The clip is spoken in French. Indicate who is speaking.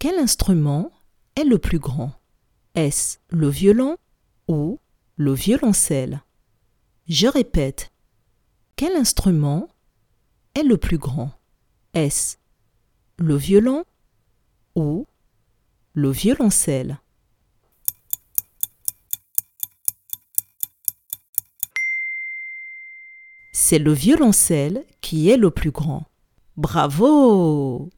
Speaker 1: Quel instrument est le plus grand? Est-ce le violon ou le violoncelle? Je répète. Quel instrument est le plus grand? Est-ce le violon ou le violoncelle? C'est le violoncelle qui est le plus grand. Bravo